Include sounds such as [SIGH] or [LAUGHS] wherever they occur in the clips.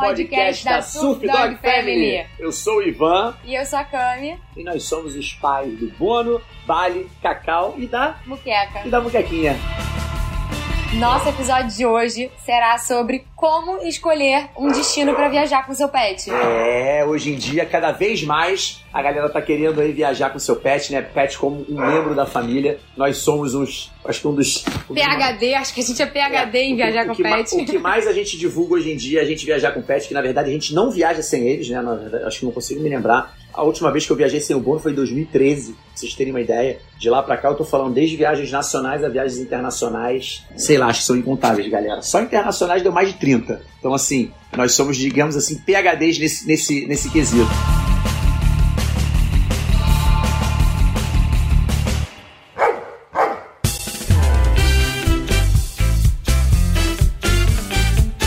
podcast da Surf Dog Family. Eu sou o Ivan E eu sou a Cami, e nós somos os pais do Bono, Bali, Cacau e da, Muqueca. e da Muquequinha. Nosso episódio de hoje será sobre como escolher um destino pra viajar com seu pet. É, hoje em dia, cada vez mais, a galera tá querendo aí viajar com seu pet, né? Pet como um membro da família. Nós somos uns, acho que um dos... um PHD, acho que a gente é PHD em o que- viajar o com que ma- pet. O que mais a gente divulga hoje em dia é a gente viajar com pet, que na verdade a gente não viaja sem eles, né? Na verdade, acho que não consigo me lembrar. A última vez que eu viajei sem o Bono foi em 2013, pra vocês terem uma ideia. De lá pra cá eu tô falando desde viagens nacionais a viagens internacionais. Sei lá, acho que são incontáveis, galera. Só internacionais deu mais de 30. Então, assim, nós somos, digamos assim, PHDs nesse, nesse, nesse quesito.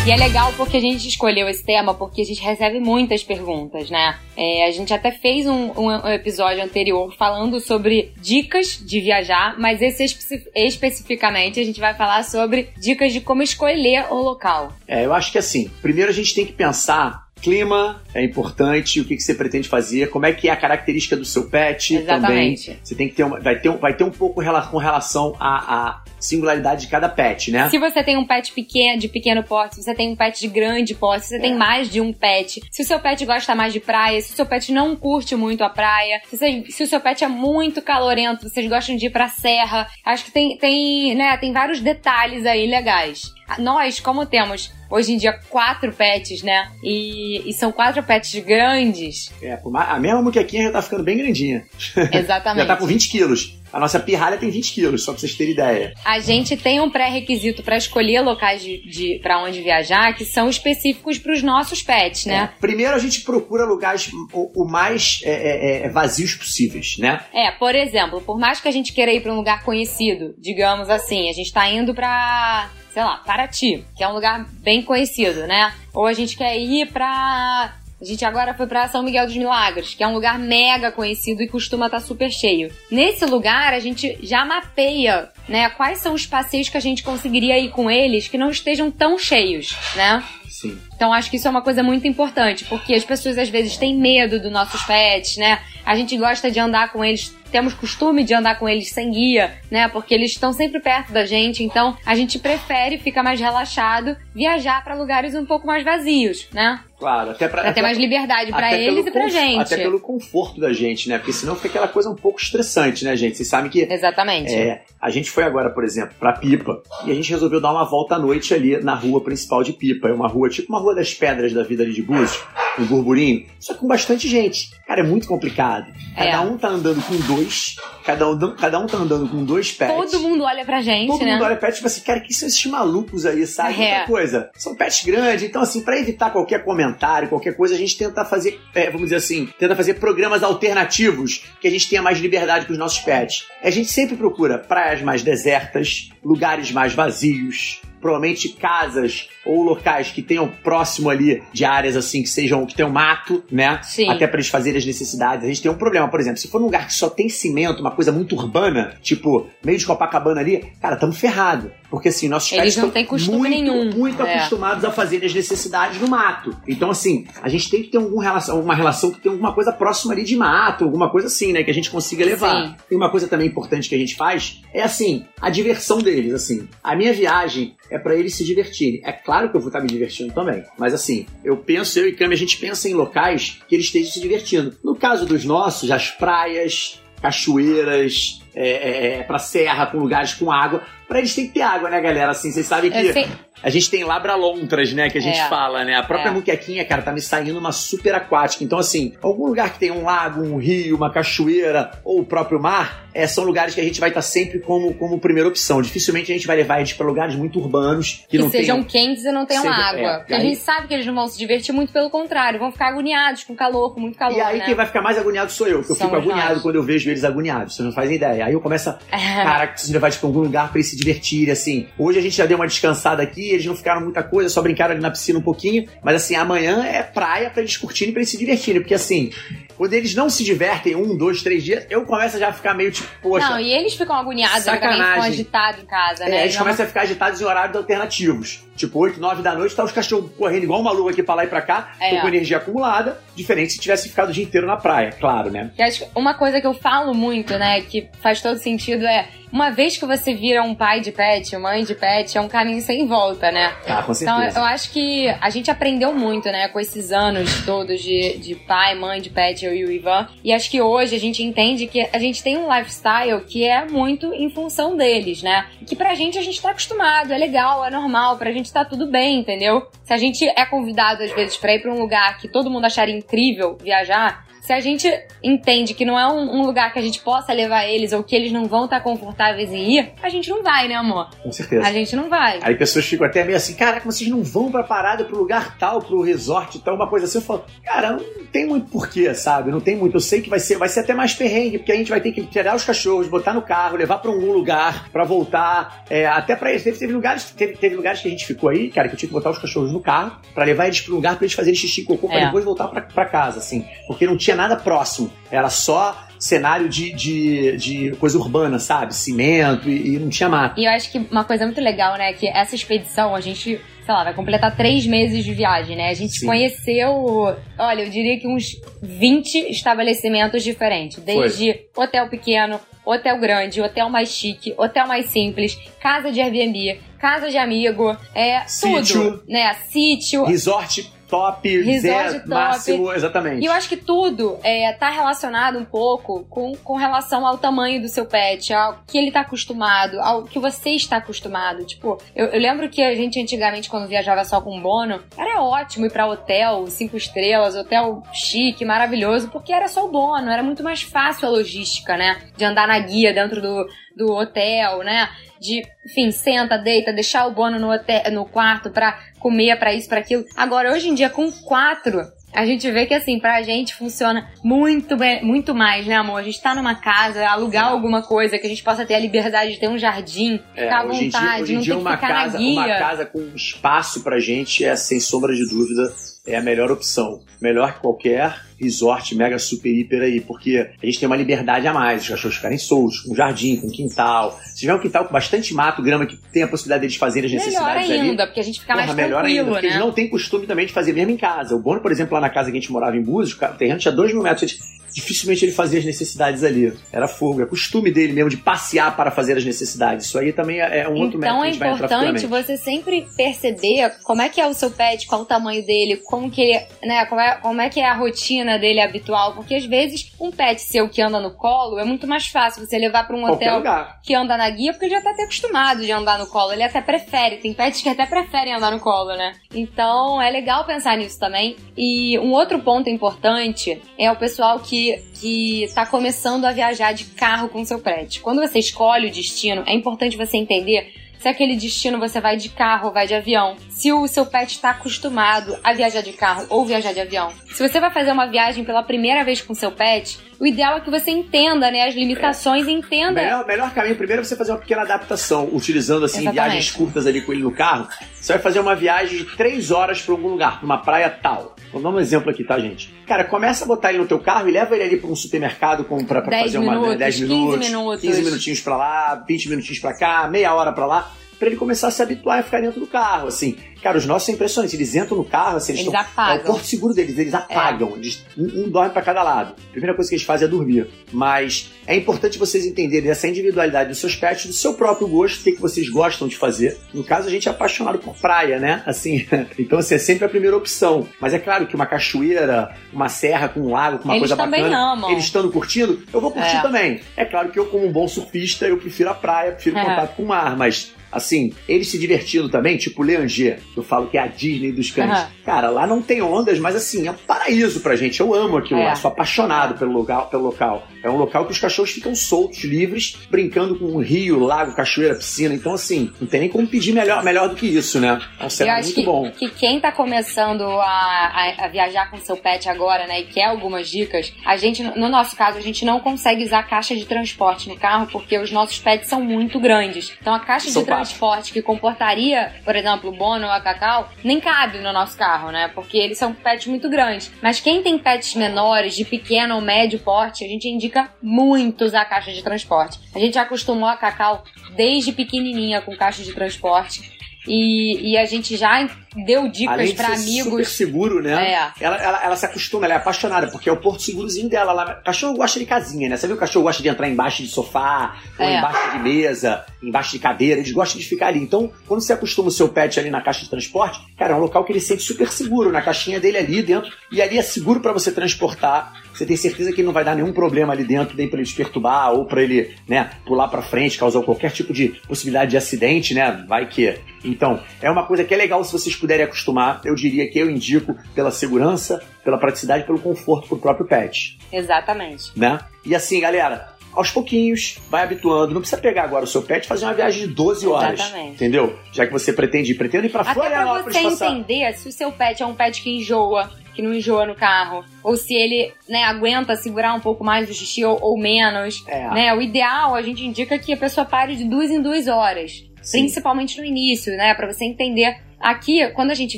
E é legal porque a gente escolheu esse tema porque a gente recebe muitas perguntas, né? É, a gente até fez um, um episódio anterior falando sobre dicas de viajar, mas esse espe- especificamente a gente vai falar sobre dicas de como escolher o local. É, eu acho que assim, primeiro a gente tem que pensar. Clima é importante, o que, que você pretende fazer, como é que é a característica do seu pet Exatamente. também. Você tem que ter uma, vai ter um, vai ter um pouco com relação à, à singularidade de cada pet, né? Se você tem um pet pequeno, de pequeno porte, se você tem um pet de grande porte, se você É. tem mais de um pet, se o seu pet gosta mais de praia, se o seu pet não curte muito a praia, se, você- se o seu pet é muito calorento, vocês gostam de ir pra serra, acho que tem, tem, né, tem vários detalhes aí legais. Nós, como temos hoje em dia quatro pets, né, e, e são quatro pets grandes, É, a mesma muquequinha já tá ficando bem grandinha. [LAUGHS] exatamente. Já tá com 20 quilos. A nossa pirralha tem 20 quilos, só pra vocês terem ideia. A gente tem um pré-requisito pra escolher locais de, de para onde viajar que são específicos pros nossos pets, né? É, Primeiro a gente procura lugares o, o mais é, é, é, vazios possíveis, né? É, por exemplo, por mais que a gente queira ir pra um lugar conhecido, digamos assim, a gente tá indo pra, sei lá, Paraty, que é um lugar bem conhecido, né? Ou a gente quer ir pra. A gente agora foi pra São Miguel dos Milagres, que é um lugar mega conhecido e costuma estar super cheio. Nesse lugar, a gente já mapeia, né, quais são os passeios que a gente conseguiria ir com eles que não estejam tão cheios, né? Sim. Então acho que isso é uma coisa muito importante, porque as pessoas às vezes têm medo dos nossos pets, né? A gente gosta de andar com eles, temos costume de andar com eles sem guia, né? Porque eles estão sempre perto da gente, então a gente prefere, fica mais relaxado, viajar pra lugares um pouco mais vazios, né? Claro, até pra, Pra ter mais liberdade pra até eles e pra gente. Até pelo conforto da gente, né? Porque senão fica aquela coisa um pouco estressante, né, gente? Vocês sabem que Exatamente. é, a gente foi agora, por exemplo, pra Pipa e a gente resolveu dar uma volta à noite ali na rua principal de Pipa. É uma rua, tipo uma rua das pedras da vida ali de Búzios, um burburinho, só com bastante gente. Cara, é muito complicado. Cada É. um tá andando com dois, cada um, cada um tá andando com dois pets. Todo mundo olha pra gente, Todo né? mundo olha pet tipo assim, cara, que são esses malucos aí, sabe? É. Outra coisa, são pets grandes, então assim, pra evitar qualquer comentário, qualquer coisa, a gente tenta fazer, é, vamos dizer assim, tenta fazer programas alternativos que a gente tenha mais liberdade com os nossos pets. A gente sempre procura praias mais desertas, lugares mais vazios, provavelmente casas ou locais que tenham próximo ali de áreas assim que sejam que tenham mato, né? Sim. Até pra eles fazerem as necessidades. A gente tem um problema, por exemplo, se for num lugar que só tem cimento, uma coisa muito urbana, tipo meio de Copacabana ali, cara, tamo ferrado. Porque assim, nossos Eles pets não estão têm costume muito, nenhum. muito É. acostumados a fazer as necessidades no mato. Então, assim, a gente tem que ter alguma relação, uma relação que tem alguma coisa próxima ali de mato, alguma coisa assim, né? Que a gente consiga levar. Sim. Tem uma coisa também importante que a gente faz, é assim, a diversão deles, assim. A minha viagem é pra eles se divertirem. É claro que eu vou estar me divertindo também, mas assim, eu penso, eu e Cami, a gente pensa em locais que eles estejam se divertindo. No caso dos nossos, as praias, cachoeiras, é, é, é, pra serra, com lugares com água. Pra eles tem que ter água, né, galera? Assim, vocês sabem que Eu sei- a gente tem labralontras, né, que a gente É. fala, né? A própria É. muquequinha, cara, tá me saindo uma super aquática. Então, assim, algum lugar que tem um lago, um rio, uma cachoeira ou o próprio mar, é, são lugares que a gente vai estar sempre como, como primeira opção. Dificilmente a gente vai levar eles pra lugares muito urbanos que, que não sejam tenham... quentes e não tenham Seja- água. é, Porque a aí- gente sabe que eles não vão se divertir, muito pelo contrário, vão ficar agoniados com calor, com muito calor, E aí né? quem vai ficar mais agoniado sou eu, que eu fico agoniado nós. quando eu vejo eles agoniados. Vocês não fazem ideia. Aí eu começo a, [LAUGHS] cara, levar eles pra algum lugar pra eles se divertirem, assim. Hoje a gente já deu uma descansada aqui, eles não ficaram muita coisa, só brincaram ali na piscina um pouquinho, mas assim, amanhã é praia pra eles curtirem, pra eles se divertirem, porque assim, quando eles não se divertem um, dois, três dias, eu começo a já ficar meio tipo, poxa. Não, e eles ficam agoniados, também ficam agitados em casa, né? É, eles Não- começam a ficar agitados em horários alternativos. Tipo, 8, 9 da noite, tá os cachorros correndo igual um maluco aqui pra lá e pra cá, É. com energia acumulada, diferente se tivesse ficado o dia inteiro na praia, claro, né? Acho que uma coisa que eu falo muito, né, que faz todo sentido é uma vez que você vira um pai de pet, mãe de pet, é um caminho sem volta, né? Ah, com Então, certeza. eu acho que a gente aprendeu muito, né, com esses anos todos de, de pai, mãe, de pet, eu e o Ivan. E acho que hoje a gente entende que a gente tem um lifestyle que é muito em função deles, né? Que pra gente a gente tá acostumado, é legal, é normal, pra gente tá tudo bem, entendeu? Se a gente é convidado às vezes pra ir pra um lugar que todo mundo acharia incrível viajar, se a gente entende que não é um, um lugar que a gente possa levar eles ou que eles não vão estar confortáveis em ir, a gente não vai, né, amor? Com certeza. A gente não vai. Aí pessoas ficam até meio assim, caraca, vocês não vão pra parada, pro lugar tal, pro resort tal, uma coisa assim. Eu falo, cara, não tem muito porquê, sabe? Não tem muito. Eu sei que vai ser, vai ser até mais perrengue, porque a gente vai ter que tirar os cachorros, botar no carro, levar pra algum lugar pra voltar. É, até pra eles. Teve, teve lugares, teve, teve lugares que a gente ficou aí, cara, que eu tinha que botar os cachorros no carro pra levar eles pro lugar pra eles fazerem xixi e cocô pra É. depois voltar pra, pra casa, assim. Porque não tinha nada próximo. Era só cenário de, de, de coisa urbana, sabe? Cimento e, e não tinha mato. E eu acho que uma coisa muito legal, né, que essa expedição a gente, sei lá, vai completar três meses de viagem, né? A gente Sim. conheceu, olha, eu diria que uns 20 estabelecimentos diferentes. Desde hotel pequeno, hotel grande, hotel mais chique, hotel mais simples, casa de Airbnb, casa de amigo, é Sítio. tudo, né? Sítio. Resort top, Resort top. máximo, exatamente. E eu acho que tudo é, tá relacionado um pouco com, com relação ao tamanho do seu pet, ao que ele tá acostumado, ao que você está acostumado. Tipo, eu, eu lembro que a gente antigamente, quando viajava só com bono, era ótimo ir pra hotel, cinco estrelas, hotel chique, maravilhoso, porque era só o bono, era muito mais fácil a logística, né? De andar na guia dentro do, do hotel, né? De, enfim, senta, deita, deixar o bono no, hotel, no quarto pra comer, pra isso, pra aquilo. Agora, hoje em dia, com quatro, a gente vê que, assim, pra gente funciona muito, bem, muito mais, né, amor? A gente tá numa casa, alugar alguma coisa, que a gente possa ter a liberdade de ter um jardim, É, ficar à dia, vontade, hoje em não dia ter que uma ficar casa, na uma guia. casa com espaço pra gente é, sem sombra de dúvida, é a melhor opção. Melhor que qualquer resort mega super hiper aí, porque a gente tem uma liberdade a mais, os cachorros ficarem soltos, com jardim, com quintal. Se tiver um quintal com bastante mato, grama, que tem a possibilidade deles fazerem as Melhor necessidades ali. ainda, porque a gente fica Porra, mais melhor ainda, porque né? eles não têm costume também de fazer mesmo em casa. O Bono, por exemplo, lá na casa que a gente morava em Búzios, o terreno tinha 2 mil metros. Dificilmente ele fazia as necessidades ali. Era fogo, é costume dele mesmo de passear para fazer as necessidades. Isso aí também é é um outro método Então que a é importante você sempre perceber como é que é o seu pet, qual o tamanho dele, como que ele, né, como é, como é que é a rotina dele habitual, porque às vezes um pet seu que anda no colo é muito mais fácil você levar para um hotel lugar. que anda na guia, porque ele já tá até acostumado de andar no colo, ele até prefere, tem pets que até preferem andar no colo, né? Então é legal pensar nisso também. E um outro ponto importante é o pessoal que, que tá começando a viajar de carro com seu pet. Quando você escolhe o destino, é importante você entender se aquele destino você vai de carro ou vai de avião. Se o seu pet está acostumado a viajar de carro ou viajar de avião. Se você vai fazer uma viagem pela primeira vez com seu pet, o ideal é que você entenda, né, as limitações e O entenda. melhor, melhor caminho primeiro é você fazer uma pequena adaptação, utilizando assim Exatamente. viagens curtas ali com ele no carro. Você vai fazer uma viagem de três horas para algum lugar, pra uma praia tal. Vou dar um exemplo aqui, tá, gente? Cara, começa a botar ele no teu carro e leva ele ali para um supermercado 10 fazer uma minutos, 10 15 minutos, minutos. 15 minutinhos pra lá, 20 minutinhos pra cá, meia hora pra lá. Pra ele começar a se habituar a ficar dentro do carro, assim. Cara, os nossos são impressionantes. Eles entram no carro, assim, eles, Eles tão- apagam. É o porto seguro deles, eles apagam. Eles, um, um dorme pra cada lado. A primeira coisa que eles fazem é dormir. Mas é importante vocês entenderem essa individualidade dos seus pets, do seu próprio gosto, o que, que vocês gostam de fazer. No caso, a gente é apaixonado por praia, né? Assim, [LAUGHS] então assim, é sempre a primeira opção. Mas é claro que uma cachoeira, uma serra com um lago, com uma Eles coisa também bacana, amam. eles estando curtindo, eu vou curtir É. também. É claro que eu, como um bom surfista, eu prefiro a praia, prefiro É. contato com o mar, mas assim, eles se divertindo também, tipo Leanger, eu falo que é a Disney dos cães. Uhum. Cara, lá não tem ondas, mas assim, é um paraíso pra gente. Eu amo aquilo é. lá, sou apaixonado pelo local, pelo local. É um local que os cachorros ficam soltos, livres, brincando com um rio, lago, cachoeira, piscina. Então, assim, não tem nem como pedir melhor, melhor do que isso, né? É um cenário muito que, bom. que quem tá começando a, a, a, viajar com seu pet agora, né, e quer algumas dicas, a gente, no nosso caso, a gente não consegue usar caixa de transporte no carro porque os nossos pets são muito grandes. Então, a caixa São de transporte que comportaria, por exemplo, o Bono ou a Cacau, nem cabe no nosso carro, né? Porque eles são pets muito grandes. Mas quem tem pets menores, de pequeno ou médio porte, a gente indica muito usar caixa de transporte. A gente acostumou a Cacau desde pequenininha com caixa de transporte. E, e a gente já deu dicas para amigos. super seguro, né? É. Ela, ela, ela, se acostuma, ela é apaixonada, porque é o porto segurozinho dela. Ela, cachorro gosta de casinha, né? Você viu o cachorro gosta de entrar embaixo de sofá, ou é. embaixo de mesa, embaixo de cadeira, eles gostam de ficar ali. Então, quando você acostuma o seu pet ali na caixa de transporte, cara, é um local que ele sente super seguro, na caixinha dele ali dentro, e ali é seguro para você transportar. Você tem certeza que não vai dar nenhum problema ali dentro, nem para ele perturbar ou para ele, né, pular para frente, causar qualquer tipo de possibilidade de acidente, né? Vai que. Então, é uma coisa que é legal se vocês puderem acostumar. Eu diria que eu indico pela segurança, pela praticidade, pelo conforto pro próprio pet. Exatamente. Né? E assim, galera, aos pouquinhos, vai habituando. Não precisa pegar agora o seu pet e fazer uma viagem de 12 horas. Exatamente. Entendeu? Já que você pretende ir, pretende ir pra Até Florianópolis. Pra você passar... entender se o seu pet é um pet que enjoa, que não enjoa no carro, ou se ele né, aguenta segurar um pouco mais o xixi ou, ou menos. É. Né? O ideal, a gente indica que a pessoa pare de duas em duas horas. Sim. Principalmente no início, né? Pra você entender Aqui, quando a gente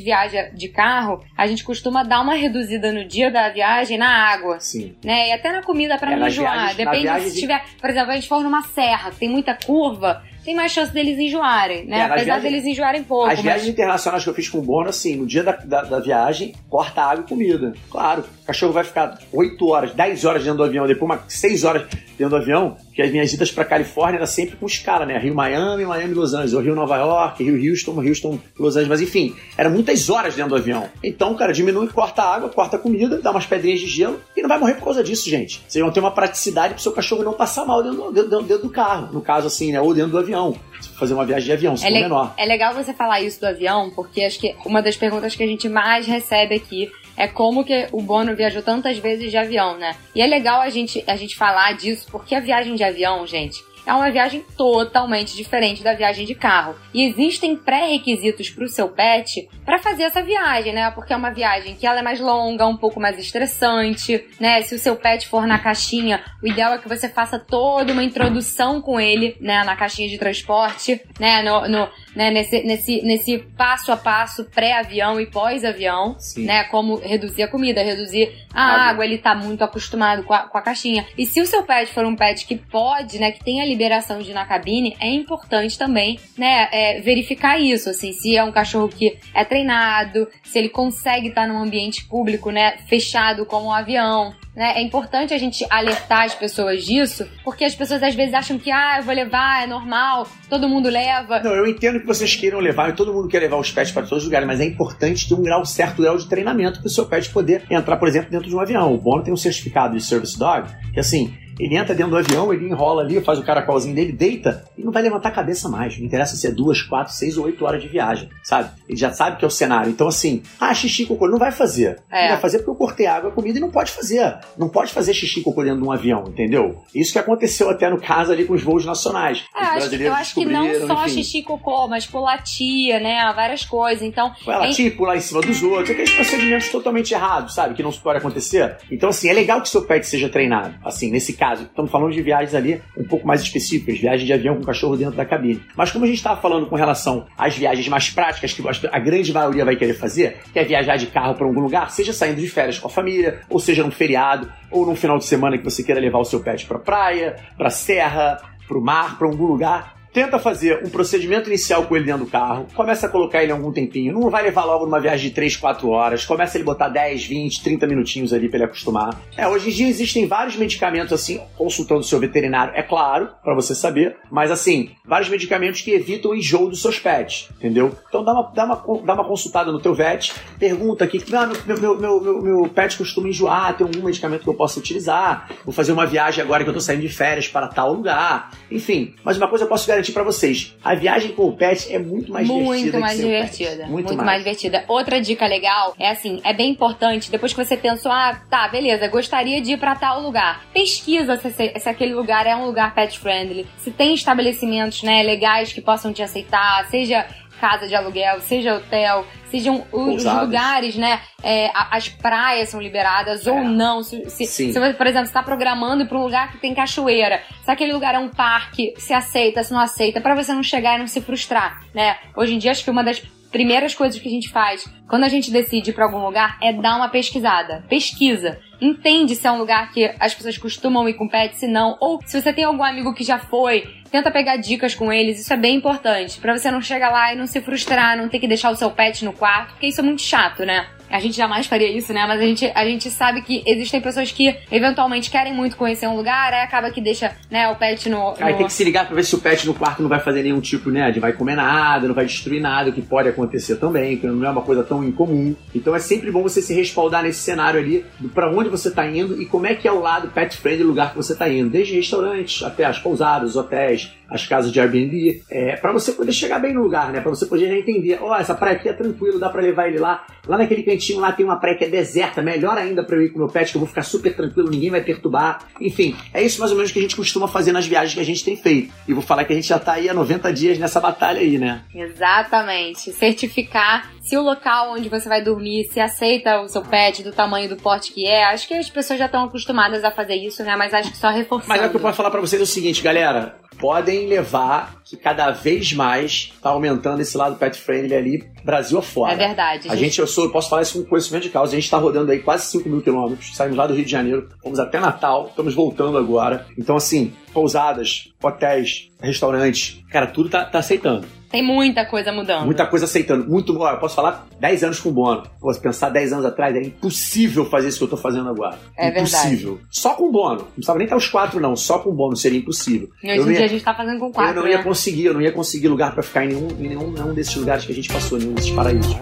viaja de carro, a gente costuma dar uma reduzida no dia da viagem na água. Sim. Né? E até na comida para é, não enjoar. Depende se de... tiver, por exemplo, a gente for numa serra, tem muita curva, tem mais chance deles enjoarem, né? É, Apesar viagens, deles enjoarem pouco. As mas... viagens internacionais que eu fiz com o Bono, assim, no dia da, da, da, viagem, corta água e comida. Claro, o cachorro vai ficar 8 horas, 10 horas dentro do avião, depois umas 6 horas dentro do avião, que as minhas idas para Califórnia era sempre com escala, né? Rio Miami, Miami Los Angeles, ou Rio Nova York, Rio Houston, Houston, Los Angeles, mas enfim, eram muitas horas dentro do avião. Então, cara, diminui, corta a água, corta a comida, dá umas pedrinhas de gelo e não vai morrer por causa disso, gente. Vocês vão ter uma praticidade pro seu cachorro não passar mal dentro, dentro, dentro do carro, no caso assim, né? Ou dentro do avião. Fazer uma viagem de avião, se é menor. É legal você falar isso do avião, porque acho que uma das perguntas que a gente mais recebe aqui é como que o Bono viajou tantas vezes de avião, né? E é legal a gente, a gente falar disso, porque a viagem de avião, gente, é uma viagem totalmente diferente da viagem de carro. E existem pré-requisitos para o seu pet para fazer essa viagem, né? Porque é uma viagem que ela é mais longa, um pouco mais estressante, né? Se o seu pet for na caixinha, o ideal é que você faça toda uma introdução com ele, né? Na caixinha de transporte, né? No, no né? Nesse, nesse, nesse passo a passo pré-avião e pós-avião, né? Como reduzir a comida, reduzir a água, água ele tá muito acostumado com a, com a caixinha. E se o seu pet for um pet que pode, né? Que tem ali liberação de ir na cabine, é importante também, né, é, verificar isso, assim, se é um cachorro que é treinado, se ele consegue estar num ambiente público, né, fechado como um avião, né? É importante a gente alertar as pessoas disso, porque as pessoas às vezes acham que, ah, eu vou levar, é normal, todo mundo leva. Não, eu entendo que vocês queiram levar, e todo mundo quer levar os pets para todos os lugares, mas é importante ter um grau certo grau de treinamento para o seu pet poder entrar, por exemplo, dentro de um avião. O Bono tem um certificado de Service Dog, que assim, ele entra dentro do avião, ele enrola ali, faz o caracolzinho dele, deita e não vai levantar a cabeça mais. Não interessa se é duas, quatro, seis ou oito horas de viagem, sabe? Ele já sabe que é o cenário. Então, assim, ah, xixi cocô, não vai fazer. É. Não vai fazer porque eu cortei água, comida e não pode fazer. Não pode fazer xixi cocô dentro de um avião, entendeu? Isso que aconteceu até no caso ali com os voos nacionais. É, os brasileiros eu acho que não só enfim. xixi cocô, mas latia, né? Várias coisas. Então. Em... pular em cima dos outros, aqueles procedimentos totalmente errados, sabe? Que não pode acontecer. Então, assim, é legal que seu pet seja treinado. Assim, nesse caso, estamos falando de viagens ali um pouco mais específicas, viagens de avião com cachorro dentro da cabine. Mas como a gente estava falando com relação às viagens mais práticas, que a grande maioria vai querer fazer, que é viajar de carro para algum lugar, seja saindo de férias com a família, ou seja num feriado, ou num final de semana que você queira levar o seu pet para praia, para serra, para o mar, para algum lugar, tenta fazer um procedimento inicial com ele dentro do carro, começa a colocar ele algum tempinho, não vai levar logo numa viagem de 3, 4 horas, começa ele botar 10, 20, 30 minutinhos ali para ele acostumar. É, hoje em dia existem vários medicamentos assim, consultando o seu veterinário, é claro, para você saber, mas assim, vários medicamentos que evitam o enjoo dos seus pets, entendeu? Então dá uma, dá uma, dá uma consultada no teu vet, pergunta aqui, ah, meu, meu, meu, meu, meu pet costuma enjoar, tem algum medicamento que eu possa utilizar, vou fazer uma viagem agora que eu tô saindo de férias para tal lugar, enfim, mas uma coisa eu posso garantir garantir para vocês, a viagem com o pet é muito mais muito divertida. Mais divertida muito, muito mais. mais divertida. Outra dica legal é assim, é bem importante, depois que você pensou, ah, tá, beleza, gostaria de ir pra tal lugar. Pesquisa se, se aquele lugar é um lugar pet friendly, se tem estabelecimentos, né, legais que possam te aceitar, seja casa de aluguel, seja hotel, sejam os lugares, né? é, as praias são liberadas ou É. não. Se, se, se você, por exemplo, está programando para um lugar que tem cachoeira, se aquele lugar é um parque, se aceita, se não aceita, para você não chegar e não se frustrar, né? Hoje em dia, acho que uma das primeiras coisas que a gente faz quando a gente decide ir para algum lugar é dar uma pesquisada. Pesquisa. Entende se é um lugar que as pessoas costumam ir com pet, se não. Ou se você tem algum amigo que já foi, tenta pegar dicas com eles. Isso é bem importante. Pra você não chegar lá e não se frustrar, não ter que deixar o seu pet no quarto, porque isso é muito chato, né? A gente jamais faria isso, né? Mas a gente, a gente sabe que existem pessoas que eventualmente querem muito conhecer um lugar, aí acaba que deixa né, o pet no. Aí no- tem que se ligar pra ver se o pet no quarto não vai fazer nenhum tipo, né, de vai comer nada, não vai destruir nada, o que pode acontecer também, que não é uma coisa tão incomum. Então é sempre bom você se respaldar nesse cenário ali, pra onde você tá indo e como é que é o lado pet friendly lugar que você tá indo, desde restaurantes até as pousadas, hotéis, as casas de Airbnb, é, para você poder chegar bem no lugar, né, Pra você poder já entender, ó, essa praia aqui é tranquilo, dá pra levar ele lá. Lá naquele cantinho lá tem uma praia que é deserta, melhor ainda pra eu ir com o meu pet, que eu vou ficar super tranquilo, ninguém vai perturbar. Enfim, é isso mais ou menos que a gente costuma fazer nas viagens que a gente tem feito. E vou falar que a gente já tá aí há 90 dias nessa batalha aí, né? Exatamente. Certificar se o local onde você vai dormir se aceita o seu pet do tamanho do porte que é. Acho que as pessoas já estão acostumadas a fazer isso, né? Mas acho que só reforçando. Mas é o que eu posso falar pra vocês é o seguinte, galera. Podem levar que cada vez mais tá aumentando esse lado pet friendly ali, Brasil afora. É verdade. A gente, eu, sou, eu posso falar isso com conhecimento de causa. A gente tá rodando aí quase 5 mil quilômetros. Saímos lá do Rio de Janeiro, fomos até Natal, estamos voltando agora. Então, assim, pousadas, hotéis, restaurantes, cara, tudo tá, tá aceitando. Tem muita coisa mudando. Muita coisa aceitando. Muito, ó, eu posso falar 10 anos com bono. Se pensar 10 anos atrás, era impossível fazer isso que eu tô fazendo agora. É impossível. Só com bono. Não precisava nem estar os quatro, não. Só com bono seria impossível. E hoje em ia- dia a gente tá fazendo com quatro, eu não né? ia conseguir, eu não ia conseguir lugar pra ficar em nenhum, em nenhum, nenhum desses lugares que a gente passou, nenhum desses paraísos.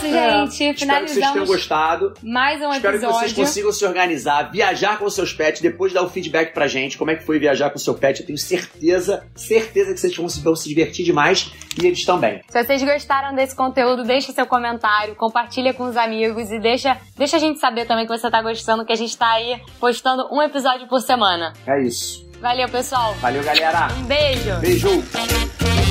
Que é isso, gente. Espero que vocês tenham gostado. mais um Espero que vocês episódio. consigam se organizar, viajar com seus pets, depois dar o feedback pra gente, como é que foi viajar com seu pet. Eu tenho certeza, certeza que vocês vão se, vão se divertir demais e eles também. Se vocês gostaram desse conteúdo, deixa seu comentário, compartilha com os amigos e deixa, deixa a gente saber também que você tá gostando, que a gente tá aí postando um episódio por semana. É isso. Valeu, pessoal. Valeu, galera. Um beijo. Beijo.